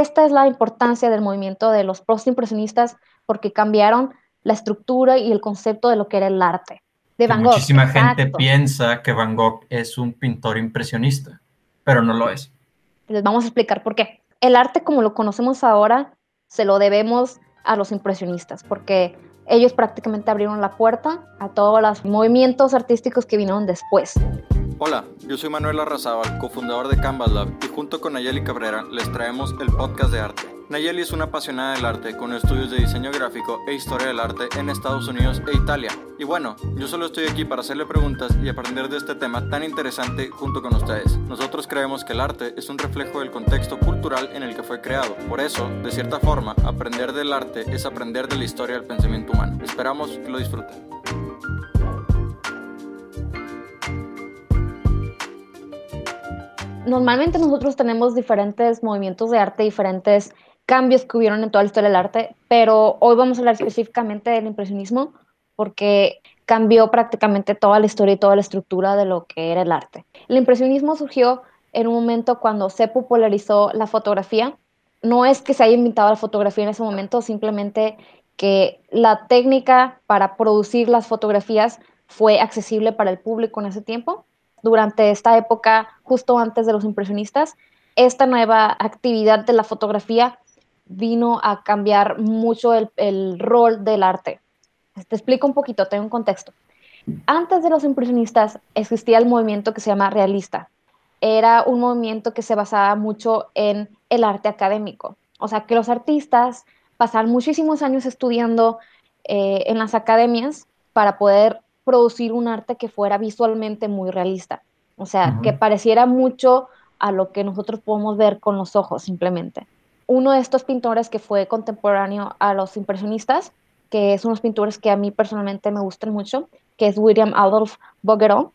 esta es la importancia del movimiento de los postimpresionistas porque cambiaron la estructura y el concepto de lo que era el arte. De Van Gogh. Muchísima gente piensa que Van Gogh es un pintor impresionista, pero no lo es. Les vamos a explicar por qué. El arte como lo conocemos ahora se lo debemos a los impresionistas, porque ellos prácticamente abrieron la puerta a todos los movimientos artísticos que vinieron después. Hola, yo soy Manuel Arrazábal, cofundador de Canvas Lab, y junto con Nayeli Cabrera les traemos el podcast de arte. Nayeli es una apasionada del arte con estudios de diseño gráfico e historia del arte en Estados Unidos e Italia. Y bueno, yo solo estoy aquí para hacerle preguntas y aprender de este tema tan interesante junto con ustedes. Nosotros creemos que el arte es un reflejo del contexto cultural en el que fue creado. Por eso, de cierta forma, aprender del arte es aprender de la historia del pensamiento humano. Esperamos que lo disfruten. normalmente nosotros tenemos diferentes movimientos de arte, diferentes cambios que hubieron en toda la historia del arte, pero hoy vamos a hablar específicamente del impresionismo porque cambió prácticamente toda la historia y toda la estructura de lo que era el arte. El impresionismo surgió en un momento cuando se popularizó la fotografía. No es que se haya inventado la fotografía en ese momento, simplemente que la técnica para producir las fotografías fue accesible para el público en ese tiempo durante esta época, justo antes de los impresionistas, esta nueva actividad de la fotografía vino a cambiar mucho el, rol del arte. Te explico un poquito, tengo un contexto. Antes de los impresionistas existía el movimiento que se llama realista. Era un movimiento que se basaba mucho en el arte académico. O sea, que los artistas pasaban muchísimos años estudiando eh, en las academias para poder producir un arte que fuera visualmente muy realista. O sea, que pareciera mucho a lo que nosotros podemos ver con los ojos simplemente. Uno de estos pintores que fue contemporáneo a los impresionistas, que es unos pintores que a mí personalmente me gustan mucho, que es William Adolf Bouguereau.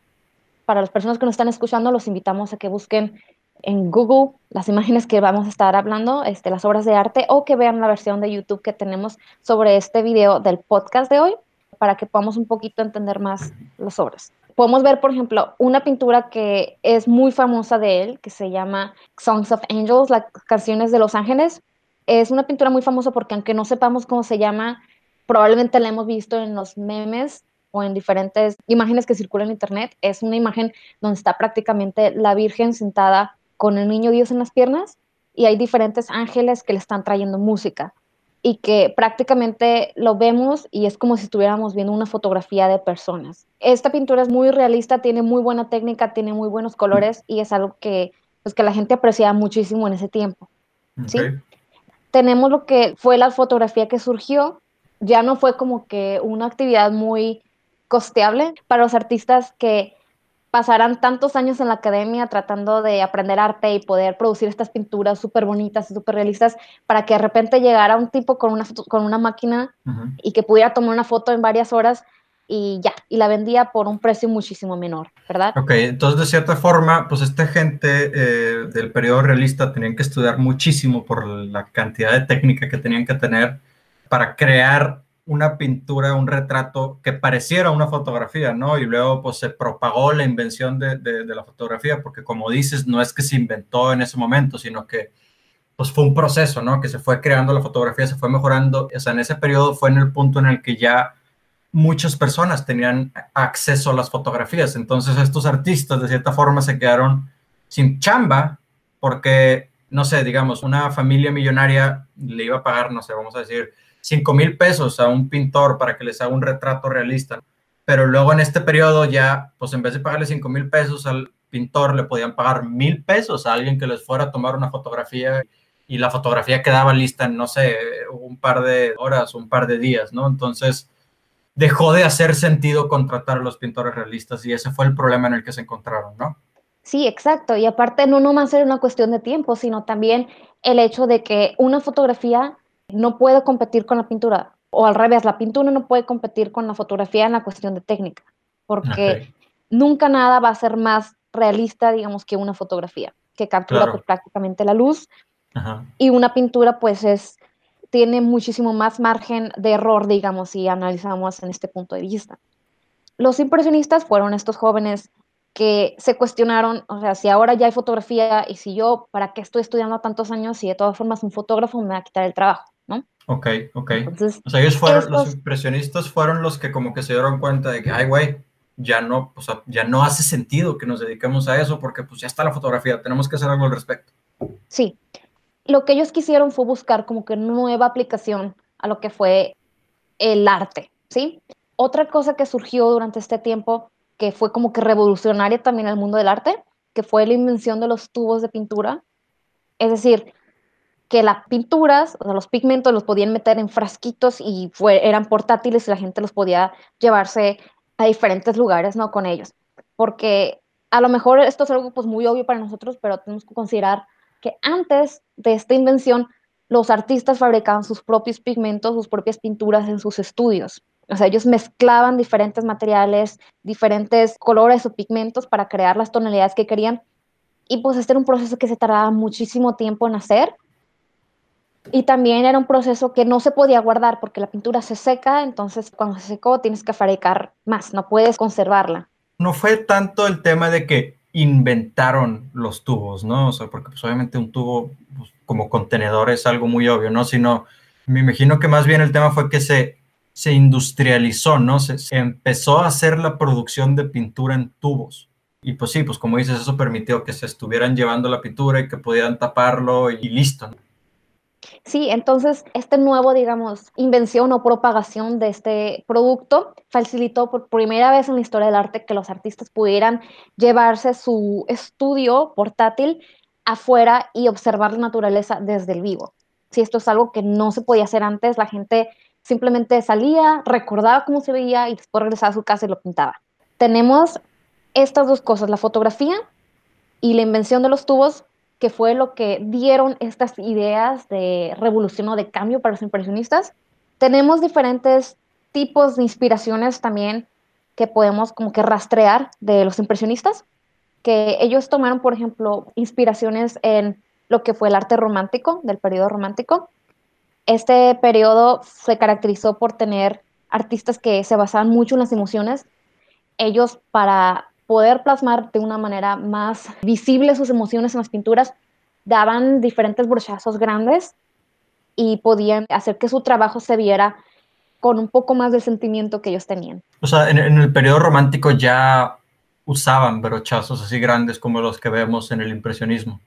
Para las personas que nos están escuchando, los invitamos a que busquen en Google las imágenes que vamos a estar hablando, este, las obras de arte, o que vean la versión de YouTube que tenemos sobre este video del podcast de hoy para que podamos un poquito entender más las obras. Podemos ver, por ejemplo, una pintura que es muy famosa de él, que se llama Songs of Angels, las canciones de los ángeles. Es una pintura muy famosa porque aunque no sepamos cómo se llama, probablemente la hemos visto en los memes o en diferentes imágenes que circulan en internet. Es una imagen donde está prácticamente la Virgen sentada con el niño Dios en las piernas y hay diferentes ángeles que le están trayendo música y que prácticamente lo vemos y es como si estuviéramos viendo una fotografía de personas. Esta pintura es muy realista, tiene muy buena técnica, tiene muy buenos colores y es algo que, pues, que la gente apreciaba muchísimo en ese tiempo. ¿sí? Tenemos lo que fue la fotografía que surgió, ya no fue como que una actividad muy costeable para los artistas que pasarán tantos años en la academia tratando de aprender arte y poder producir estas pinturas súper bonitas y súper realistas para que de repente llegara un tipo con una, con una máquina y que pudiera tomar una foto en varias horas y ya, y la vendía por un precio muchísimo menor, ¿verdad? Ok, entonces de cierta forma, pues esta gente eh, del periodo realista tenían que estudiar muchísimo por la cantidad de técnica que tenían que tener para crear una pintura, un retrato que pareciera una fotografía, ¿no? Y luego pues se propagó la invención de, la fotografía, porque como dices, no es que se inventó en ese momento, sino que pues fue un proceso, ¿no? Que se fue creando la fotografía, se fue mejorando, o sea, en ese periodo fue en el punto en el que ya muchas personas tenían acceso a las fotografías, entonces estos artistas de cierta forma se quedaron sin chamba, porque, no sé, digamos, una familia millonaria le iba a pagar, no sé, vamos a decir, 5 mil pesos a un pintor para que les haga un retrato realista. Pero luego en este periodo ya, pues en vez de pagarle 5 mil pesos al pintor, le podían pagar mil pesos a alguien que les fuera a tomar una fotografía y la fotografía quedaba lista en, no sé, un par de horas, un par de días, ¿no? Entonces dejó de hacer sentido contratar a los pintores realistas y ese fue el problema en el que se encontraron, ¿no? Sí, exacto. Y aparte no nomás era una cuestión de tiempo, sino también el hecho de que una fotografía no puede competir con la pintura. O al revés, la pintura no puede competir con la fotografía en la cuestión de técnica, porque nunca nada va a ser más realista, digamos, que una fotografía, que captura pues, prácticamente la luz. Y una pintura, pues, es, tiene muchísimo más margen de error, digamos, si analizamos en este punto de vista. Los impresionistas fueron estos jóvenes que se cuestionaron, o sea, si ahora ya hay fotografía y si yo, ¿para qué estoy estudiando tantos años si de todas formas un fotógrafo me va a quitar el trabajo, Ok, ok. o sea, ellos fueron, los impresionistas fueron los que como que se dieron cuenta de que, ay, güey, ya no, o sea, ya no hace sentido que nos dediquemos a eso porque pues ya está la fotografía, tenemos que hacer algo al respecto. Sí, lo que ellos quisieron fue buscar como que nueva aplicación a lo que fue el arte, ¿sí? Otra cosa que surgió durante este tiempo que fue como que revolucionaria también el mundo del arte, que fue la invención de los tubos de pintura. Es decir, que las pinturas, o los pigmentos los podían meter en frasquitos y eran portátiles y la gente los podía llevarse a diferentes lugares, ¿no? Con ellos. Porque a lo mejor esto es algo pues muy obvio para nosotros, pero tenemos que considerar que antes de esta invención, los artistas fabricaban sus propios pigmentos, sus propias pinturas en sus estudios. O sea, ellos mezclaban diferentes materiales, diferentes colores o pigmentos para crear las tonalidades que querían. Y pues este era un proceso que se tardaba muchísimo tiempo en hacer. Y también era un proceso que no se podía guardar porque la pintura se seca, entonces cuando se secó tienes que fabricar más, no puedes conservarla. No fue tanto el tema de que inventaron los tubos, ¿no? O sea, porque pues, obviamente un tubo pues, como contenedor es algo muy obvio, ¿no? Sino, me imagino que más bien el tema fue que se se industrializó, ¿no? Se, empezó a hacer la producción de pintura en tubos. Y pues sí, pues como dices, eso permitió que se estuvieran llevando la pintura y que pudieran taparlo y, listo. Sí, entonces este nuevo, digamos, invención o propagación de este producto facilitó por primera vez en la historia del arte que los artistas pudieran llevarse su estudio portátil afuera y observar la naturaleza desde el vivo. Si esto es algo que no se podía hacer antes, la gente simplemente salía, recordaba cómo se veía y después regresaba a su casa y lo pintaba. Tenemos estas dos cosas, la fotografía y la invención de los tubos, que fue lo que dieron estas ideas de revolución o de cambio para los impresionistas. Tenemos diferentes tipos de inspiraciones también que podemos como que rastrear de los impresionistas, que ellos tomaron, por ejemplo, inspiraciones en lo que fue el arte romántico, del periodo romántico, este periodo se caracterizó por tener artistas que se basaban mucho en las emociones. Ellos, para poder plasmar de una manera más visible sus emociones en las pinturas, daban diferentes brochazos grandes y podían hacer que su trabajo se viera con un poco más de sentimiento que ellos tenían. O sea, en, en el periodo romántico ya usaban brochazos así grandes como los que vemos en el impresionismo.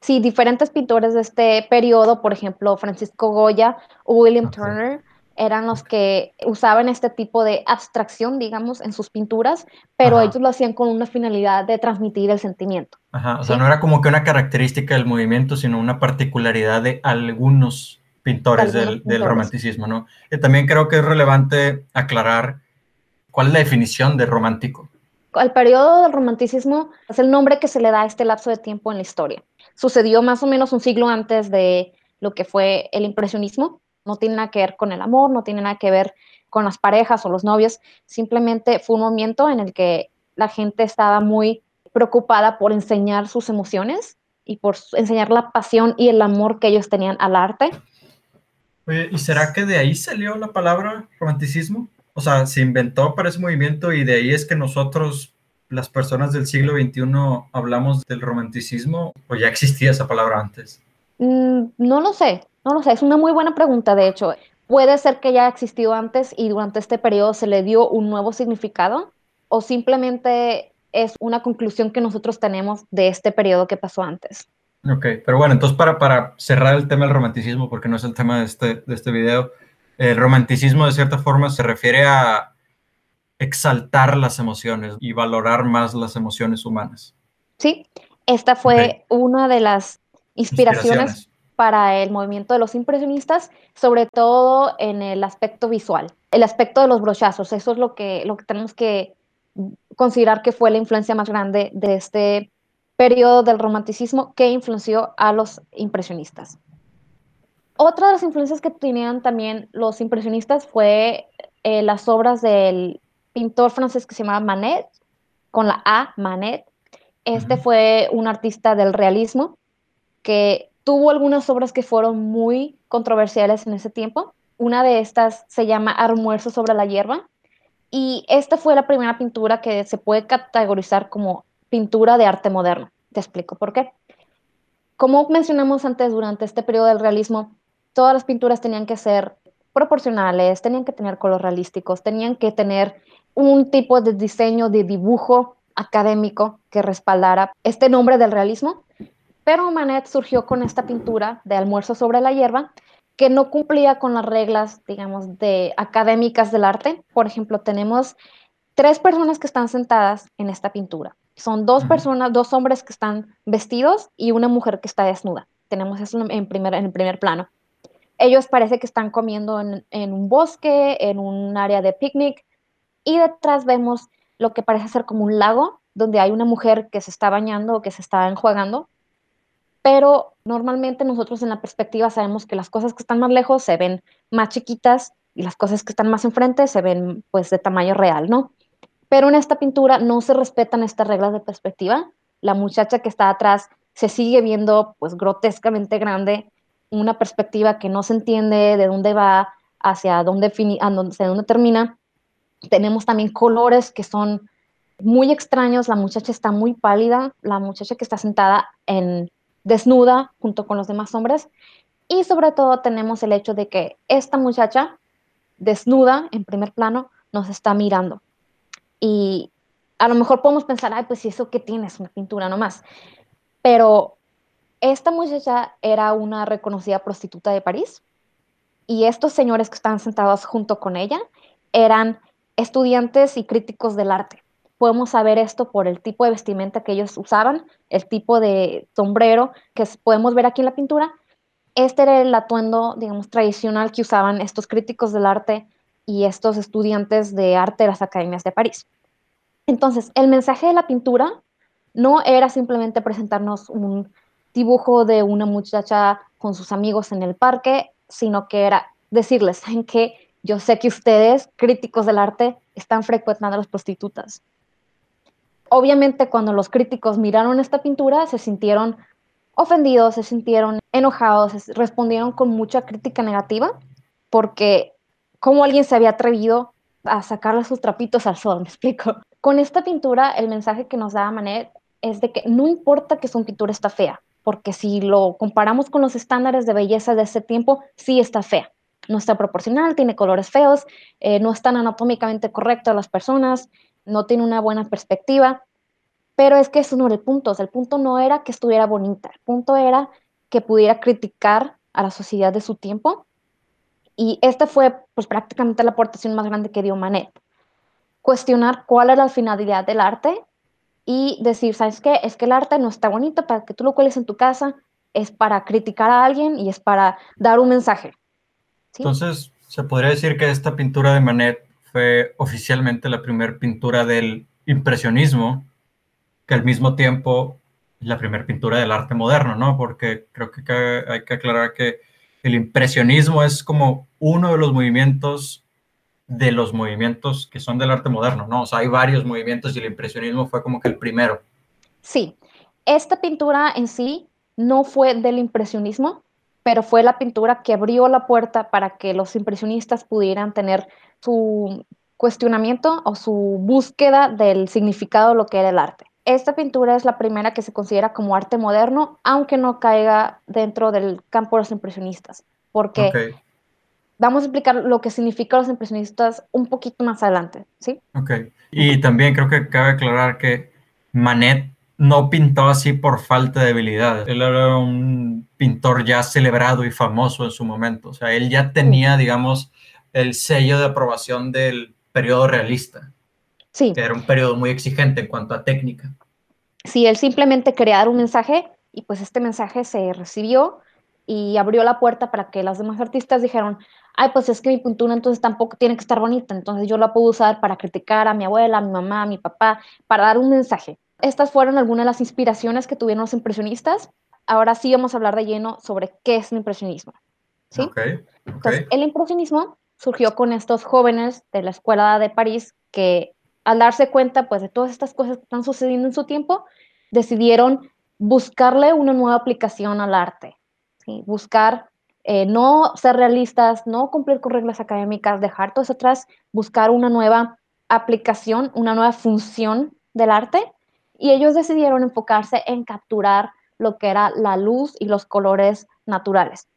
Sí, diferentes pintores de este periodo, por ejemplo, Francisco Goya o William Turner, eran los que usaban este tipo de abstracción, digamos, en sus pinturas, pero ellos lo hacían con una finalidad de transmitir el sentimiento. Ajá, o sea, no era como que una característica del movimiento, sino una particularidad de algunos pintores, del, romanticismo, ¿no? Y también creo que es relevante aclarar cuál es la definición de romántico. El periodo del romanticismo es el nombre que se le da a este lapso de tiempo en la historia sucedió más o menos un siglo antes de lo que fue el impresionismo. No tiene nada que ver con el amor, no tiene nada que ver con las parejas o los novios, simplemente fue un movimiento en el que la gente estaba muy preocupada por enseñar sus emociones y por enseñar la pasión y el amor que ellos tenían al arte. Oye, ¿y será que de ahí salió la palabra romanticismo? O sea, se inventó para ese movimiento y de ahí es que nosotros las personas del siglo XXI hablamos del romanticismo o ya existía esa palabra antes? Mm, no lo sé, no lo sé, es una muy buena pregunta, de hecho. Puede ser que ya existido antes y durante este periodo se le dio un nuevo significado o simplemente es una conclusión que nosotros tenemos de este periodo que pasó antes. Ok, pero bueno, entonces para, para cerrar el tema del romanticismo, porque no es el tema de este, de este video, el romanticismo de cierta forma se refiere a exaltar las emociones y valorar más las emociones humanas. Sí, esta fue una de las inspiraciones, para el movimiento de los impresionistas, sobre todo en el aspecto visual, el aspecto de los brochazos. Eso es lo que, lo que tenemos que considerar que fue la influencia más grande de este periodo del romanticismo que influenció a los impresionistas. Otra de las influencias que tenían también los impresionistas fue eh, las obras del pintor francés que se llamaba Manet, con la A, Manet. Este fue un artista del realismo que tuvo algunas obras que fueron muy controversiales en ese tiempo. Una de estas se llama Almuerzo sobre la hierba, Y esta fue la primera pintura que se puede categorizar como pintura de arte moderno. Te explico por qué. Como mencionamos antes, durante este periodo del realismo, todas las pinturas tenían que ser proporcionales, tenían que tener colores realísticos, tenían que tener un tipo de diseño de dibujo académico que respaldara este nombre del realismo. Pero Manet surgió con esta pintura de almuerzo sobre la hierba que no cumplía con las reglas, digamos, de académicas del arte. Por ejemplo, tenemos tres personas que están sentadas en esta pintura. Son dos personas, dos hombres que están vestidos y una mujer que está desnuda. Tenemos eso en, primer, en el primer plano. Ellos parece que están comiendo en, en un bosque, en un área de picnic, y detrás vemos lo que parece ser como un lago, donde hay una mujer que se está bañando o que se está enjuagando, pero normalmente nosotros en la perspectiva sabemos que las cosas que están más lejos se ven más chiquitas y las cosas que están más enfrente se ven pues de tamaño real, ¿no? Pero en esta pintura no se respetan estas reglas de perspectiva. La muchacha que está atrás se sigue viendo pues grotescamente grande, una perspectiva que no se entiende de dónde va, hacia dónde, hacia dónde termina. Tenemos también colores que son muy extraños. La muchacha está muy pálida, la muchacha que está sentada en desnuda junto con los demás hombres. Y sobre todo tenemos el hecho de que esta muchacha desnuda en primer plano nos está mirando. Y a lo mejor podemos pensar, ay, pues si eso que tienes, una pintura nomás. Pero esta muchacha era una reconocida prostituta de París y estos señores que estaban sentados junto con ella eran estudiantes y críticos del arte. Podemos saber esto por el tipo de vestimenta que ellos usaban, el tipo de sombrero que podemos ver aquí en la pintura. Este era el atuendo, digamos, tradicional que usaban estos críticos del arte y estos estudiantes de arte de las academias de París. Entonces, el mensaje de la pintura no era simplemente presentarnos un dibujo de una muchacha con sus amigos en el parque, sino que era decirles, en que yo sé que ustedes, críticos del arte, están frecuentando a las prostitutas. Obviamente, cuando los críticos miraron esta pintura, se sintieron ofendidos, se sintieron enojados, respondieron con mucha crítica negativa, porque cómo alguien se había atrevido a sacarle sus trapitos al sol, me explico. Con esta pintura, el mensaje que nos da Manet es de que no importa que su pintura está fea, porque si lo comparamos con los estándares de belleza de ese tiempo, sí está fea. No está proporcional, tiene colores feos, eh, no están anatómicamente correctas las personas, no tiene una buena perspectiva, pero es que eso no era el punto. el punto no era que estuviera bonita, el punto era que pudiera criticar a la sociedad de su tiempo y esta fue pues prácticamente la aportación más grande que dio Manet. Cuestionar cuál era la finalidad del arte y decir, ¿sabes qué? Es que el arte no está bonito para que tú lo cueles en tu casa, es para criticar a alguien y es para dar un mensaje. Entonces, se podría decir que esta pintura de Manet fue oficialmente la primera pintura del impresionismo, que al mismo tiempo la primera pintura del arte moderno, ¿no? Porque creo que hay que aclarar que el impresionismo es como uno de los movimientos de los movimientos que son del arte moderno, ¿no? O sea, hay varios movimientos y el impresionismo fue como que el primero. Sí, esta pintura en sí no fue del impresionismo, pero fue la pintura que abrió la puerta para que los impresionistas pudieran tener su cuestionamiento o su búsqueda del significado de lo que era el arte. Esta pintura es la primera que se considera como arte moderno, aunque no caiga dentro del campo de los impresionistas, porque vamos a explicar lo que significan los impresionistas un poquito más adelante, ¿sí? Ok, y también creo que cabe aclarar que Manet no pintó así por falta de habilidades. Él era un pintor ya celebrado y famoso en su momento. O sea, él ya tenía, digamos, el sello de aprobación del periodo realista. Sí. Que era un periodo muy exigente en cuanto a técnica. Sí, él simplemente quería dar un mensaje y pues este mensaje se recibió y abrió la puerta para que las demás artistas dijeron, ay, pues es que mi pintura entonces tampoco tiene que estar bonita, entonces yo la puedo usar para criticar a mi abuela, a mi mamá, a mi papá, para dar un mensaje. Estas fueron algunas de las inspiraciones que tuvieron los impresionistas. Ahora sí vamos a hablar de lleno sobre qué es el impresionismo. ¿sí? Okay, Entonces, el impresionismo surgió con estos jóvenes de la escuela de París que al darse cuenta pues de todas estas cosas que están sucediendo en su tiempo, decidieron buscarle una nueva aplicación al arte, buscar eh, no ser realistas, no cumplir con reglas académicas, dejar todo eso atrás, buscar una nueva aplicación, una nueva función del arte y ellos decidieron enfocarse en capturar lo que era la luz y los colores naturales.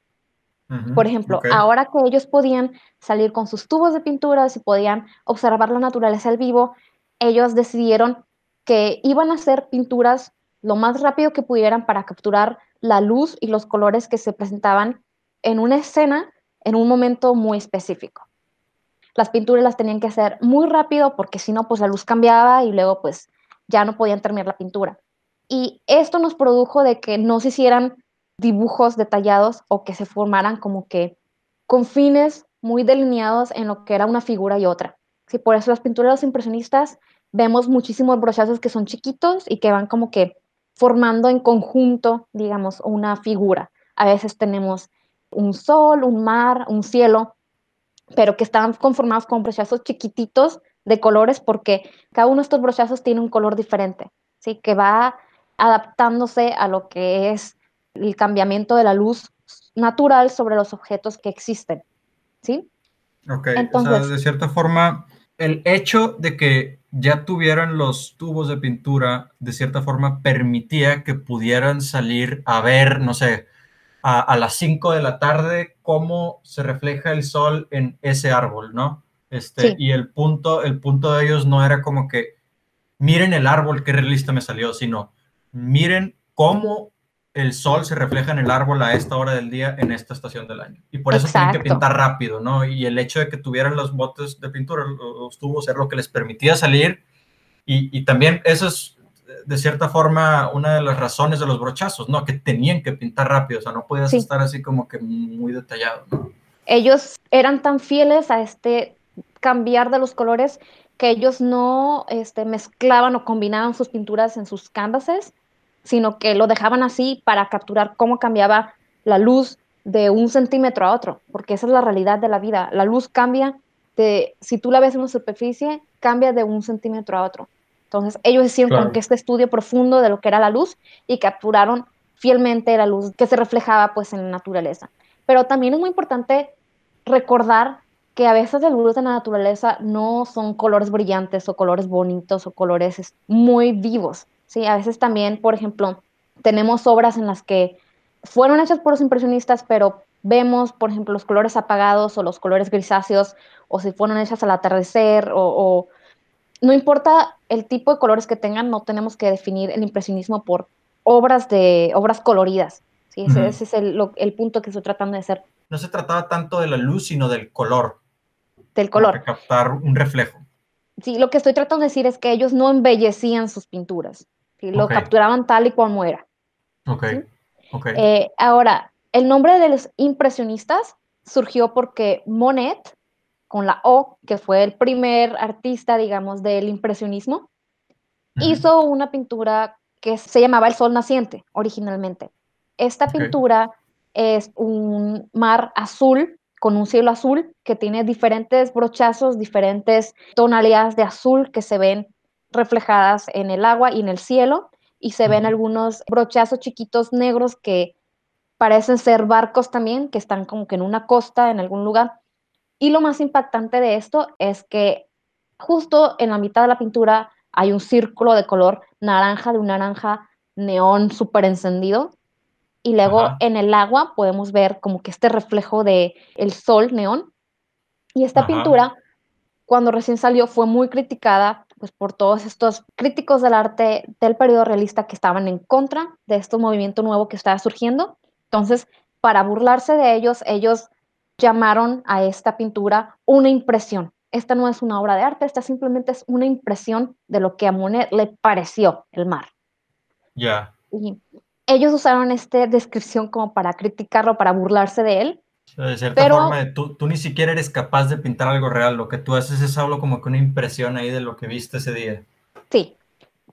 Por ejemplo, ahora que ellos podían salir con sus tubos de pinturas y podían observar la naturaleza al vivo, ellos decidieron que iban a hacer pinturas lo más rápido que pudieran para capturar la luz y los colores que se presentaban en una escena en un momento muy específico. Las pinturas las tenían que hacer muy rápido porque si no, pues la luz cambiaba y luego pues ya no podían terminar la pintura. Y esto nos produjo de que no se hicieran dibujos detallados o que se formaran como que con fines muy delineados en lo que era una figura y otra. Sí, por eso las pinturas de los impresionistas vemos muchísimos brochazos que son chiquitos y que van como que formando en conjunto, digamos, una figura. A veces tenemos un sol, un mar, un cielo, pero que están conformados con brochazos chiquititos de colores porque cada uno de estos brochazos tiene un color diferente, ¿sí? que va adaptándose a lo que es el cambiamiento de la luz natural sobre los objetos que existen. ¿sí? Ok, Entonces, de cierta forma, el hecho de que ya tuvieran los tubos de pintura, de cierta forma, permitía que pudieran salir a ver, no sé, a, las 5 de la tarde cómo se refleja el sol en ese árbol, ¿no? Este, Y el punto, el punto de ellos no era como que miren el árbol, qué realista me salió, sino miren cómo el sol se refleja en el árbol a esta hora del día en esta estación del año. Y por eso tienen que pintar rápido, ¿no? Y el hecho de que tuvieran los botes de pintura, los tubos, era lo que les permitía salir. Y, y también eso es de cierta forma, una de las razones de los brochazos, ¿no? Que tenían que pintar rápido, o sea, no podías estar así como que muy detallado, Ellos eran tan fieles a este cambiar de los colores que ellos no este, mezclaban o combinaban sus pinturas en sus canvases, sino que lo dejaban así para capturar cómo cambiaba la luz de un centímetro a otro, porque esa es la realidad de la vida. La luz cambia de, si tú la ves en una superficie, cambia de un centímetro a otro. Entonces, ellos hicieron como que este estudio profundo de lo que era la luz y capturaron fielmente la luz que se reflejaba pues en la naturaleza. Pero también es muy importante recordar que a veces la luz de la naturaleza no son colores brillantes o colores bonitos o colores muy vivos. ¿Sí? A veces también, por ejemplo, tenemos obras en las que fueron hechas por los impresionistas, pero vemos, por ejemplo, los colores apagados o los colores grisáceos, o si fueron hechas al atardecer o no importa el tipo de colores que tengan, no tenemos que definir el impresionismo por obras de obras coloridas. ¿sí? Ese, es el, punto que estoy tratando de hacer. No se trataba tanto de la luz, sino del color. Del color. Para captar un reflejo. Sí, lo que estoy tratando de decir es que ellos no embellecían sus pinturas. Lo capturaban tal y como era. Ok. Eh, ahora, el nombre de los impresionistas surgió porque Monet con la O, que fue el primer artista, digamos, del impresionismo, hizo una pintura que se llamaba El Sol Naciente originalmente. Esta pintura es un mar azul con un cielo azul que tiene diferentes brochazos, diferentes tonalidades de azul que se ven reflejadas en el agua y en el cielo, y se ven algunos brochazos chiquitos negros que parecen ser barcos también, que están como que en una costa, en algún lugar, y lo más impactante de esto es que justo en la mitad de la pintura hay un círculo de color naranja, de un naranja neón súper encendido. Y luego en el agua podemos ver como que este reflejo de el sol neón. Y esta pintura, cuando recién salió, fue muy criticada pues, por todos estos críticos del arte del periodo realista que estaban en contra de este movimiento nuevo que estaba surgiendo. Entonces, para burlarse de ellos, ellos llamaron a esta pintura una impresión. Esta no es una obra de arte, esta simplemente es una impresión de lo que a Monet le pareció el mar. Ya. Y ellos usaron esta descripción como para criticarlo, para burlarse de él. De cierta forma, tú, tú, ni siquiera eres capaz de pintar algo real. Lo que tú haces es algo como que una impresión ahí de lo que viste ese día. Sí,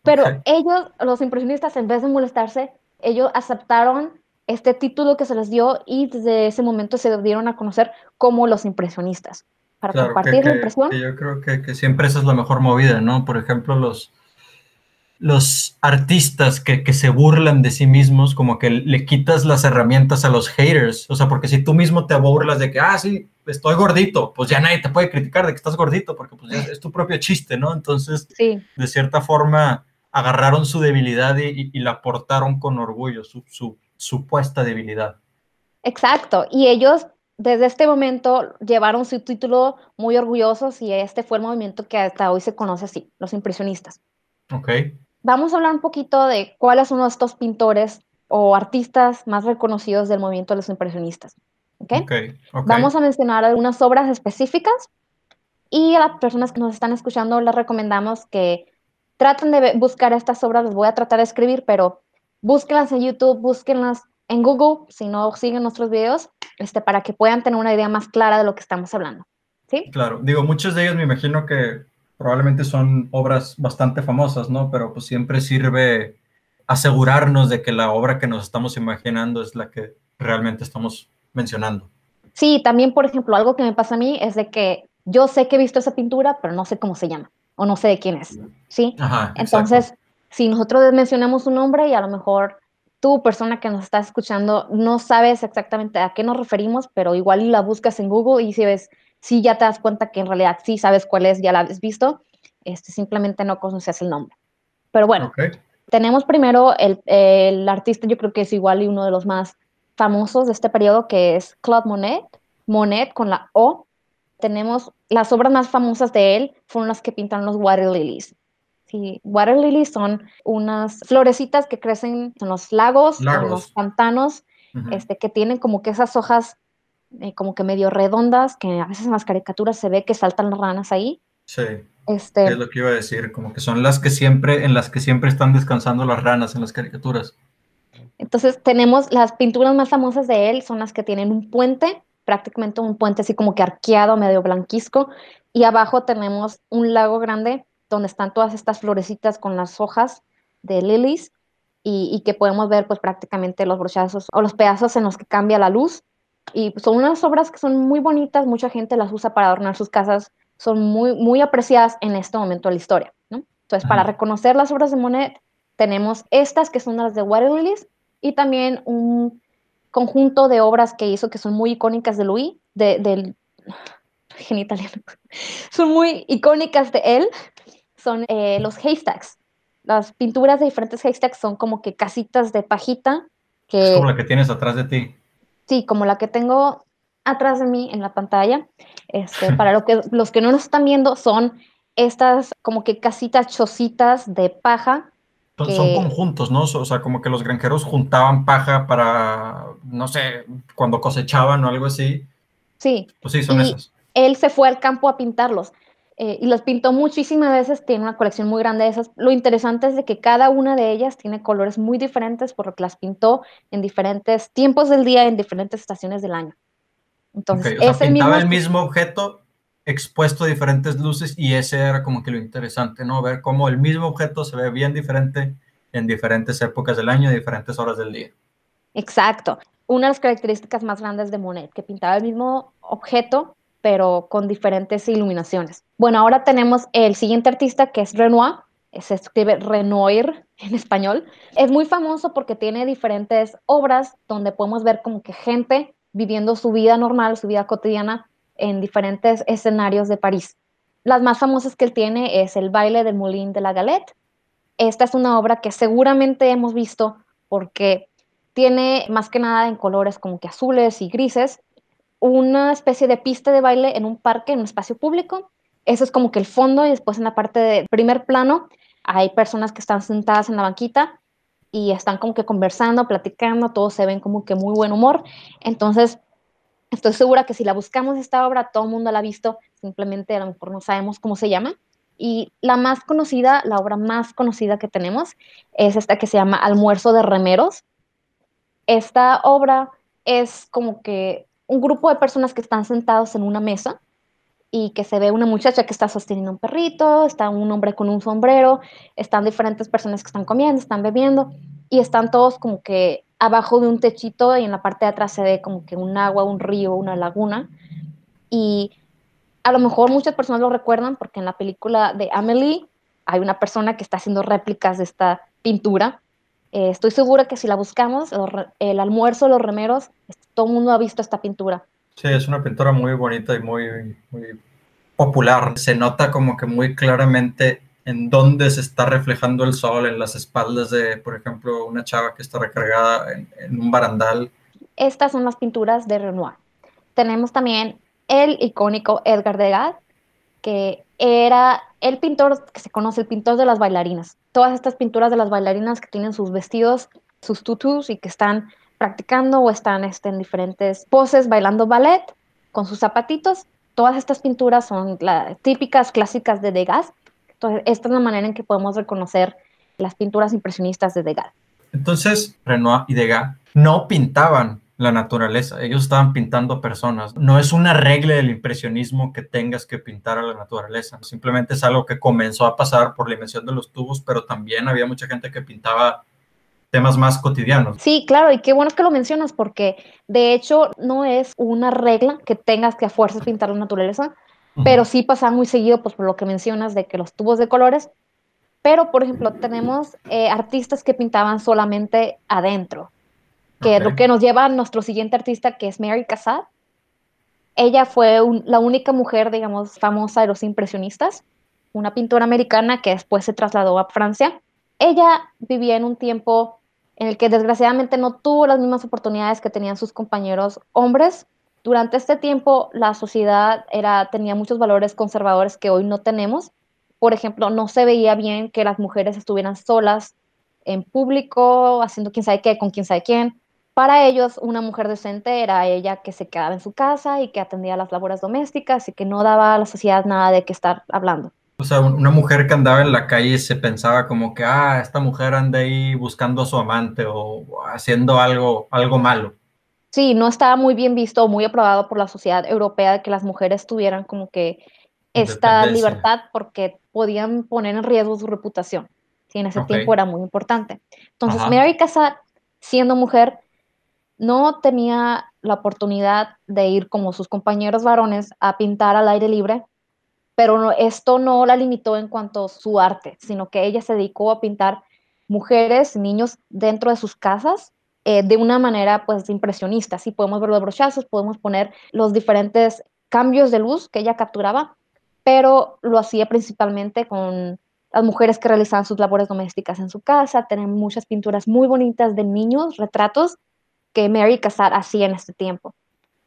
pero ellos, los impresionistas, en vez de molestarse, ellos aceptaron este título que se les dio y desde ese momento se dieron a conocer como los impresionistas, para compartir la impresión. yo creo que, siempre esa es la mejor movida, ¿no? Por ejemplo, los, los artistas que, que, se burlan de sí mismos, como que le quitas las herramientas a los haters, o sea, porque si tú mismo te burlas de que, ah, sí, estoy gordito, pues ya nadie te puede criticar de que estás gordito, porque pues es tu propio chiste, ¿no? Entonces, de cierta forma, agarraron su debilidad y, la aportaron con orgullo, su, su supuesta debilidad. Exacto, y ellos desde este momento llevaron su título muy orgullosos y este fue el movimiento que hasta hoy se conoce así, los impresionistas. Ok. Vamos a hablar un poquito de cuáles son estos pintores o artistas más reconocidos del movimiento de los impresionistas. ¿okay? Okay, Vamos a mencionar algunas obras específicas y a las personas que nos están escuchando les recomendamos que traten de buscar estas obras, les voy a tratar de escribir, pero búsquenlas en YouTube, búsquenlas en Google, si no siguen nuestros videos, este, para que puedan tener una idea más clara de lo que estamos hablando. ¿Sí? Claro, digo, muchos de ellos me imagino que probablemente son obras bastante famosas, ¿no? Pero pues siempre sirve asegurarnos de que la obra que nos estamos imaginando es la que realmente estamos mencionando. Sí, también, por ejemplo, algo que me pasa a mí es de que yo sé que he visto esa pintura, pero no sé cómo se llama o no sé de quién es, ¿sí? Ajá, Entonces, si nosotros mencionamos un nombre y a lo mejor tú, persona que nos está escuchando, no sabes exactamente a qué nos referimos, pero igual la buscas en Google y si ves, si ya te das cuenta que en realidad sí sabes cuál es, ya la has visto, este, simplemente no conoces el nombre. Pero bueno, tenemos primero el, el, artista, yo creo que es igual y uno de los más famosos de este periodo, que es Claude Monet, Monet con la O. Tenemos las obras más famosas de él, fueron las que pintan los water lilies. Sí, water lilies son unas florecitas que crecen en los lagos, en los pantanos, este, que tienen como que esas hojas eh, como que medio redondas, que a veces en las caricaturas se ve que saltan las ranas ahí. Sí. Este, es lo que iba a decir, como que son las que siempre, en las que siempre están descansando las ranas en las caricaturas. Entonces tenemos las pinturas más famosas de él, son las que tienen un puente, prácticamente un puente así como que arqueado, medio blanquisco, y abajo tenemos un lago grande donde están todas estas florecitas con las hojas de lilies y, que podemos ver pues prácticamente los brochazos o los pedazos en los que cambia la luz. Y son unas obras que son muy bonitas, mucha gente las usa para adornar sus casas, son muy, muy apreciadas en este momento de la historia. ¿no? Entonces, para reconocer las obras de Monet, tenemos estas que son las de Water Lilies y también un conjunto de obras que hizo que son muy icónicas de Louis, de, del genitaliano, son muy icónicas de él, son eh, los haystacks. Las pinturas de diferentes haystacks son como que casitas de pajita. Que, es como la que tienes atrás de ti. Sí, como la que tengo atrás de mí en la pantalla. Este, para lo que, los que no nos están viendo, son estas como que casitas chocitas de paja. Son, conjuntos, ¿no? O sea, como que los granjeros juntaban paja para, no sé, cuando cosechaban o algo así. Sí. Pues sí, son esas. Él se fue al campo a pintarlos. Eh, y las pintó muchísimas veces, tiene una colección muy grande de esas. Lo interesante es de que cada una de ellas tiene colores muy diferentes porque las pintó en diferentes tiempos del día, en diferentes estaciones del año. Entonces, okay, pintaba el mismo objeto expuesto a diferentes luces y ese era como que lo interesante, ¿no? Ver cómo el mismo objeto se ve bien diferente en diferentes épocas del año y diferentes horas del día. Exacto. Una de las características más grandes de Monet, que pintaba el mismo objeto pero con diferentes iluminaciones. Bueno, ahora tenemos el siguiente artista que es Renoir, se escribe Renoir en español. Es muy famoso porque tiene diferentes obras donde podemos ver como que gente viviendo su vida normal, su vida cotidiana en diferentes escenarios de París. Las más famosas que él tiene es el baile del Moulin de la Galette. Esta es una obra que seguramente hemos visto porque tiene más que nada en colores como que azules y grises una especie de pista de baile en un parque, en un espacio público. Eso es como que el fondo y después en la parte de primer plano hay personas que están sentadas en la banquita y están como que conversando, platicando, todos se ven como que muy buen humor. Entonces, estoy segura que si la buscamos esta obra, todo el mundo la ha visto, simplemente a lo mejor no sabemos cómo se llama. Y la más conocida, la obra más conocida que tenemos es esta que se llama Almuerzo de Remeros. Esta obra es como que un grupo de personas que están sentados en una mesa y que se ve una muchacha que está sosteniendo un perrito, está un hombre con un sombrero, están diferentes personas que están comiendo, están bebiendo y están todos como que abajo de un techito y en la parte de atrás se ve como que un agua, un río, una laguna. Y a lo mejor muchas personas lo recuerdan porque en la película de Amelie hay una persona que está haciendo réplicas de esta pintura eh, estoy segura que si la buscamos, el, almuerzo, los remeros, todo el mundo ha visto esta pintura. Sí, es una pintura muy bonita y muy, muy popular. Se nota como que muy claramente en dónde se está reflejando el sol, en las espaldas de, por ejemplo, una chava que está recargada en, en un barandal. Estas son las pinturas de Renoir. Tenemos también el icónico Edgar Degas, que era el pintor que se conoce, el pintor de las bailarinas. Todas estas pinturas de las bailarinas que tienen sus vestidos, sus tutus y que están practicando o están este, en diferentes poses bailando ballet con sus zapatitos. Todas estas pinturas son típicas, clásicas de Degas. Esta es la manera en que podemos reconocer las pinturas impresionistas de Degas. Entonces, Renoir y Degas no pintaban la naturaleza, ellos estaban pintando personas. No es una regla del impresionismo que tengas que pintar a la naturaleza, simplemente es algo que comenzó a pasar por la invención de los tubos, pero también había mucha gente que pintaba temas más cotidianos. Sí, claro, y qué bueno que lo mencionas porque de hecho no es una regla que tengas que a fuerzas pintar la naturaleza, pero sí pasa muy seguido pues por lo que mencionas de que los tubos de colores, pero por ejemplo tenemos eh, artistas que pintaban solamente adentro, que es lo que nos lleva a nuestro siguiente artista, que es Mary Cassatt. Ella fue la única mujer, digamos, famosa de los impresionistas, una pintora americana que después se trasladó a Francia. Ella vivía en un tiempo en el que desgraciadamente no tuvo las mismas oportunidades que tenían sus compañeros hombres. Durante este tiempo la sociedad era, tenía muchos valores conservadores que hoy no tenemos. Por ejemplo, no se veía bien que las mujeres estuvieran solas en público, haciendo quién sabe qué, con quién sabe quién. Para ellos, una mujer decente era ella que se quedaba en su casa y que atendía las labores domésticas y que no daba a la sociedad nada de qué estar hablando. O sea, una mujer que andaba en la calle se pensaba como que, ah, esta mujer anda ahí buscando a su amante o haciendo algo, algo malo. Sí, no estaba muy bien visto o muy aprobado por la sociedad europea de que las mujeres tuvieran como que esta libertad porque podían poner en riesgo su reputación. Sí, en ese tiempo era muy importante. Entonces, Mary Cassatt, siendo mujer, no tenía la oportunidad de ir como sus compañeros varones a pintar al aire libre, pero esto no la limitó en cuanto a su arte, sino que ella se dedicó a pintar mujeres, niños dentro de sus casas eh, de una manera pues impresionista. Sí, podemos ver los brochazos, podemos poner los diferentes cambios de luz que ella capturaba, pero lo hacía principalmente con las mujeres que realizaban sus labores domésticas en su casa. Tienen muchas pinturas muy bonitas de niños, retratos que Mary Cassatt hacía en este tiempo.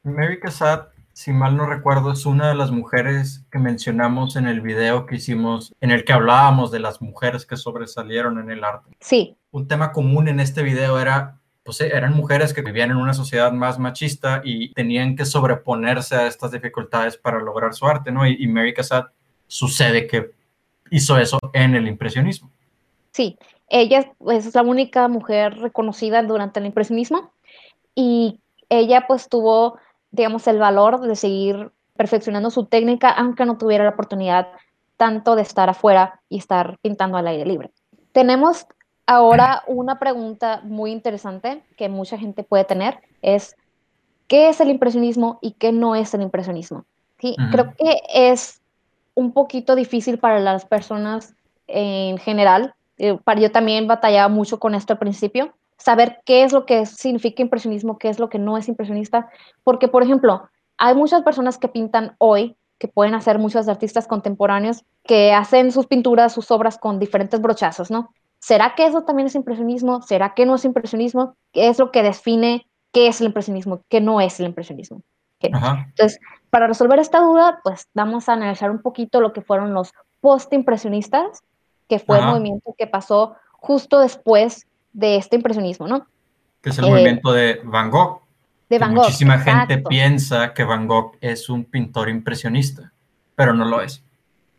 Mary Cassatt, si mal no recuerdo, es una de las mujeres que mencionamos en el video que hicimos, en el que hablábamos de las mujeres que sobresalieron en el arte. Sí. Un tema común en este video era, pues eran mujeres que vivían en una sociedad más machista y tenían que sobreponerse a estas dificultades para lograr su arte, ¿no? Y, y Mary Cassatt sucede que hizo eso en el impresionismo. Sí, ella pues, es la única mujer reconocida durante el impresionismo y ella pues tuvo, digamos, el valor de seguir perfeccionando su técnica, aunque no tuviera la oportunidad tanto de estar afuera y estar pintando al aire libre. Tenemos ahora una pregunta muy interesante que mucha gente puede tener, es ¿qué es el impresionismo y qué no es el impresionismo? ¿Sí? Creo que es un poquito difícil para las personas en general. Eh, para yo también batallaba mucho con esto al principio, saber qué es lo que significa impresionismo, qué es lo que no es impresionista, porque, por ejemplo, hay muchas personas que pintan hoy, que pueden hacer muchos artistas contemporáneos, que hacen sus pinturas, sus obras con diferentes brochazos, ¿no? ¿Será que eso también es impresionismo? ¿Será que no es impresionismo? ¿Qué es lo que define qué es el impresionismo, qué no es el impresionismo? Entonces, para resolver esta duda, pues vamos a analizar un poquito lo que fueron los post-impresionistas, que fue el movimiento que pasó justo después de este impresionismo, ¿no? Que es el movimiento de Van Gogh. De Van Gogh. Muchísima gente piensa que Van Gogh es un pintor impresionista, pero no lo es.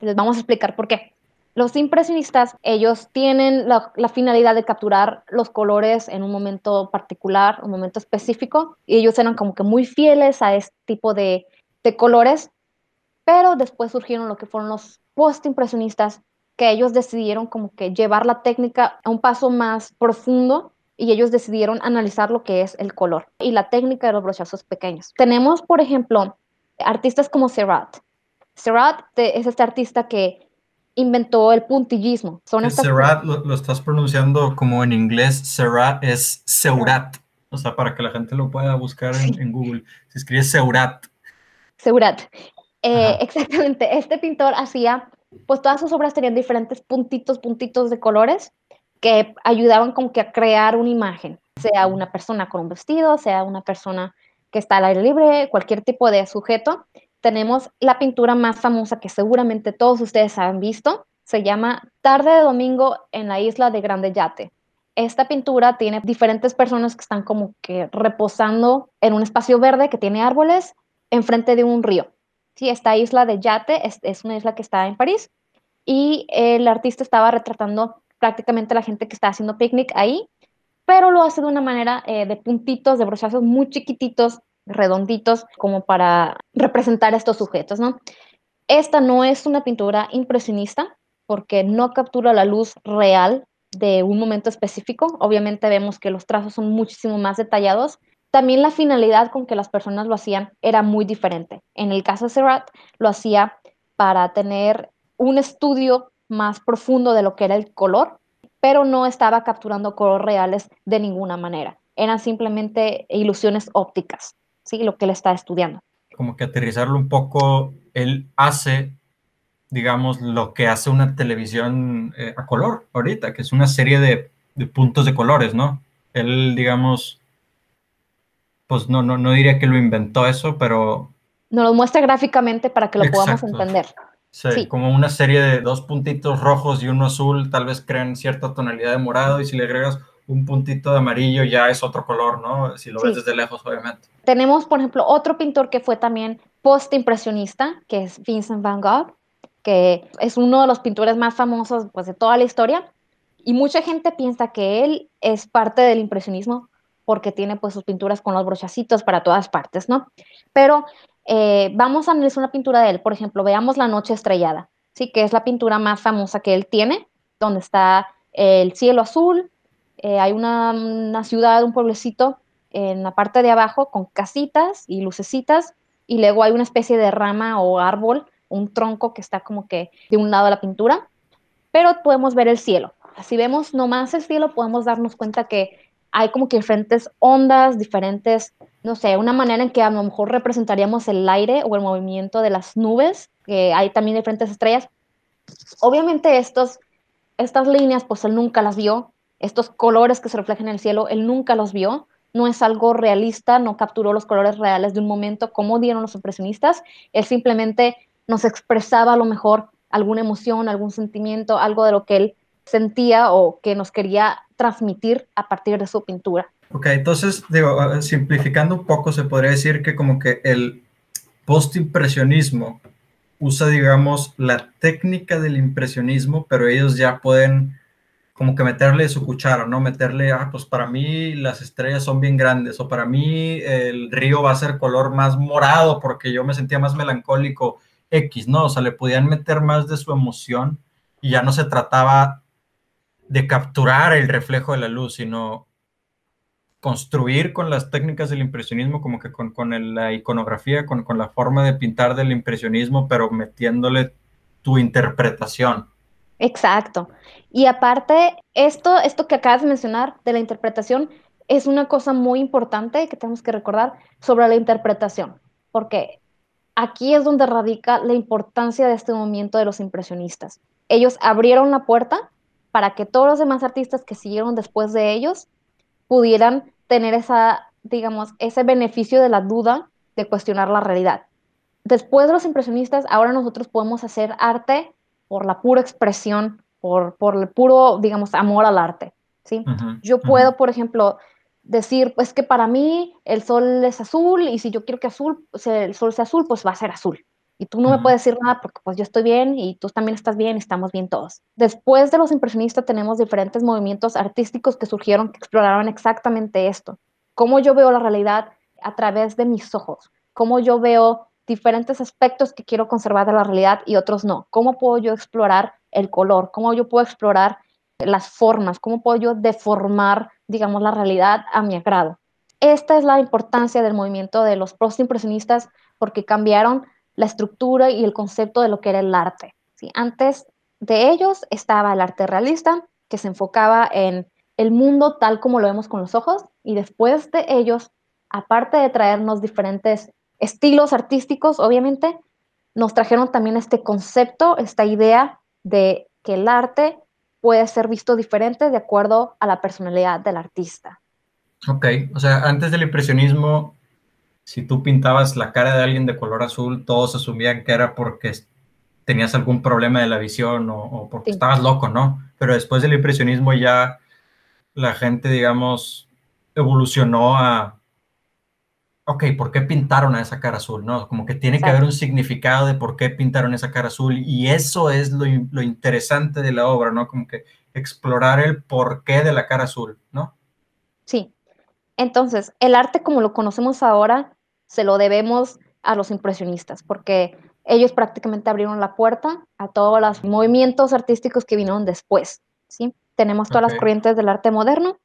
Les vamos a explicar por qué. Los impresionistas, ellos tienen la, la, finalidad de capturar los colores en un momento particular, un momento específico, y ellos eran como que muy fieles a este tipo de, de colores, pero después surgieron lo que fueron los post-impresionistas, que ellos decidieron como que llevar la técnica a un paso más profundo y ellos decidieron analizar lo que es el color y la técnica de los brochazos pequeños. Tenemos, por ejemplo, artistas como Serrat. Serrat es este artista que inventó el puntillismo. Son Serrat lo, lo, estás pronunciando como en inglés, Serrat es Seurat. O sea, para que la gente lo pueda buscar en, Google. Se escribe Seurat. Seurat. Eh, exactamente. Este pintor hacía, pues todas sus obras tenían diferentes puntitos, puntitos de colores que ayudaban como que a crear una imagen, sea una persona con un vestido, sea una persona que está al aire libre, cualquier tipo de sujeto. Tenemos la pintura más famosa que seguramente todos ustedes han visto, se llama Tarde de Domingo en la isla de Grande Yate. Esta pintura tiene diferentes personas que están como que reposando en un espacio verde que tiene árboles enfrente de un río. Sí, esta isla de Yate es, una isla que está en París y el artista estaba retratando prácticamente la gente que está haciendo picnic ahí, pero lo hace de una manera eh, de puntitos, de brochazos muy chiquititos, redonditos, como para representar estos sujetos, ¿no? Esta no es una pintura impresionista porque no captura la luz real de un momento específico. Obviamente vemos que los trazos son muchísimo más detallados. También la finalidad con que las personas lo hacían era muy diferente. En el caso de Serrat, lo hacía para tener un estudio más profundo de lo que era el color, pero no estaba capturando colores reales de ninguna manera. Eran simplemente ilusiones ópticas, ¿sí? Lo que él está estudiando. Como que aterrizarlo un poco, él hace digamos, lo que hace una televisión eh, a color ahorita, que es una serie de, puntos de colores, ¿no? Él, digamos, pues no, no, no diría que lo inventó eso, pero... Nos lo muestra gráficamente para que lo podamos entender. Sí, como una serie de dos puntitos rojos y uno azul, tal vez crean cierta tonalidad de morado y si le agregas un puntito de amarillo ya es otro color, ¿no? Si lo ves desde lejos, obviamente. Tenemos, por ejemplo, otro pintor que fue también post-impresionista, que es Vincent Van Gogh, que es uno de los pintores más famosos pues, de toda la historia. Y mucha gente piensa que él es parte del impresionismo porque tiene pues sus pinturas con los brochacitos para todas partes, ¿no? Pero eh, vamos a analizar una pintura de él, por ejemplo, veamos La Noche Estrellada, ¿sí? Que es la pintura más famosa que él tiene, donde está el cielo azul, eh, hay una, una, ciudad, un pueblecito en la parte de abajo con casitas y lucecitas, y luego hay una especie de rama o árbol un tronco que está como que de un lado de la pintura, pero podemos ver el cielo. Si vemos nomás el cielo, podemos darnos cuenta que hay como que diferentes ondas, diferentes, no sé, una manera en que a lo mejor representaríamos el aire o el movimiento de las nubes, que hay también diferentes estrellas. Obviamente estos, estas líneas, pues él nunca las vio, estos colores que se reflejan en el cielo, él nunca los vio, no es algo realista, no capturó los colores reales de un momento como dieron los impresionistas, él simplemente nos expresaba a lo mejor alguna emoción, algún sentimiento, algo de lo que él sentía o que nos quería transmitir a partir de su pintura. Ok, entonces, simplificando un poco, se podría decir que como que el postimpresionismo usa, digamos, la técnica del impresionismo, pero ellos ya pueden como que meterle su cuchara, ¿no? Meterle, ah, pues para mí las estrellas son bien grandes, o para mí el río va a ser color más morado porque yo me sentía más melancólico X, ¿no? O sea, le podían meter más de su emoción y ya no se trataba de capturar el reflejo de la luz, sino construir con las técnicas del impresionismo, como que con, la iconografía, con, la forma de pintar del impresionismo, pero metiéndole tu interpretación. Exacto. Y aparte, esto, esto que acabas de mencionar de la interpretación es una cosa muy importante que tenemos que recordar sobre la interpretación, porque aquí es donde radica la importancia de este movimiento de los impresionistas. Ellos abrieron la puerta para que todos los demás artistas que siguieron después de ellos pudieran tener esa, digamos, ese beneficio de la duda de cuestionar la realidad. Después de los impresionistas, ahora nosotros podemos hacer arte por la pura expresión, por, por el puro, digamos, amor al arte. ¿sí? Yo puedo, por ejemplo, decir, pues que para mí el sol es azul y si yo quiero que azul, el sol sea azul, pues va a ser azul. Y tú no me puedes decir nada porque pues yo estoy bien y tú también estás bien y estamos bien todos. Después de los impresionistas tenemos diferentes movimientos artísticos que surgieron que exploraron exactamente esto. Cómo yo veo la realidad a través de mis ojos. Cómo yo veo diferentes aspectos que quiero conservar de la realidad y otros no. Cómo puedo yo explorar el color. Cómo yo puedo explorar las formas. Cómo puedo yo deformar digamos, la realidad a mi agrado. Esta es la importancia del movimiento de los postimpresionistas porque cambiaron la estructura y el concepto de lo que era el arte. ¿sí? Antes de ellos estaba el arte realista, que se enfocaba en el mundo tal como lo vemos con los ojos y después de ellos, aparte de traernos diferentes estilos artísticos, obviamente, nos trajeron también este concepto, esta idea de que el arte puede ser visto diferente de acuerdo a la personalidad del artista. Ok, o sea, antes del impresionismo, si tú pintabas la cara de alguien de color azul, todos asumían que era porque tenías algún problema de la visión o, porque estabas loco, ¿no? Pero después del impresionismo ya la gente, digamos, evolucionó a, ok, ¿por qué pintaron a esa cara azul? ¿no? Como que tiene que haber un significado de por qué pintaron esa cara azul y eso es lo, lo, interesante de la obra, ¿no? Como que explorar el porqué de la cara azul, ¿no? Sí. Entonces, el arte como lo conocemos ahora se lo debemos a los impresionistas, porque ellos prácticamente abrieron la puerta a todos los movimientos artísticos que vinieron después, ¿sí? Tenemos todas las corrientes del arte moderno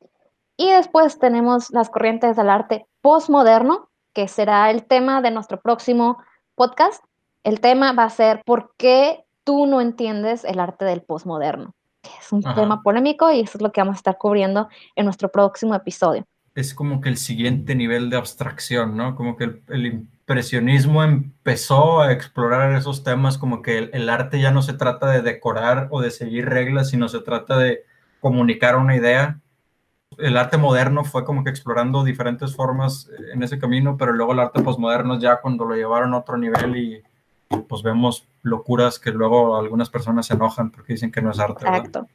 y después tenemos las corrientes del arte postmoderno, que será el tema de nuestro próximo podcast. El tema va a ser ¿por qué tú no entiendes el arte del postmoderno? Es un tema polémico y eso es lo que vamos a estar cubriendo en nuestro próximo episodio. Es como que el siguiente nivel de abstracción, ¿no? Como que el, impresionismo empezó a explorar esos temas, como que el arte ya no se trata de decorar o de seguir reglas, sino se trata de comunicar una idea. El arte moderno fue como que explorando diferentes formas eh, en ese camino, pero luego el arte posmoderno ya cuando lo llevaron a otro nivel y pues vemos locuras que luego algunas personas se enojan porque dicen que no es arte. Exacto.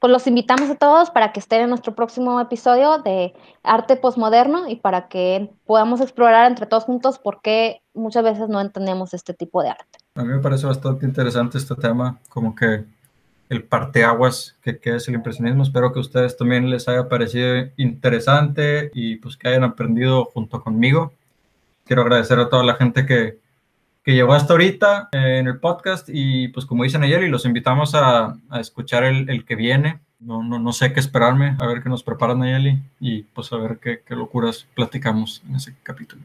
Pues los invitamos a todos para que estén en nuestro próximo episodio de arte posmoderno y para que podamos explorar entre todos juntos por qué muchas veces no entendemos este tipo de arte. A mí me parece bastante interesante este tema, como que el parteaguas que, que es el impresionismo. Espero que a ustedes también les haya parecido interesante y pues que hayan aprendido junto conmigo. Quiero agradecer a toda la gente que, que llegó hasta ahorita en el podcast y pues como dicen ayer y los invitamos a, escuchar el, el, que viene. No, no, no, sé qué esperarme, a ver qué nos preparan Nayeli y pues a ver qué locuras platicamos en ese capítulo.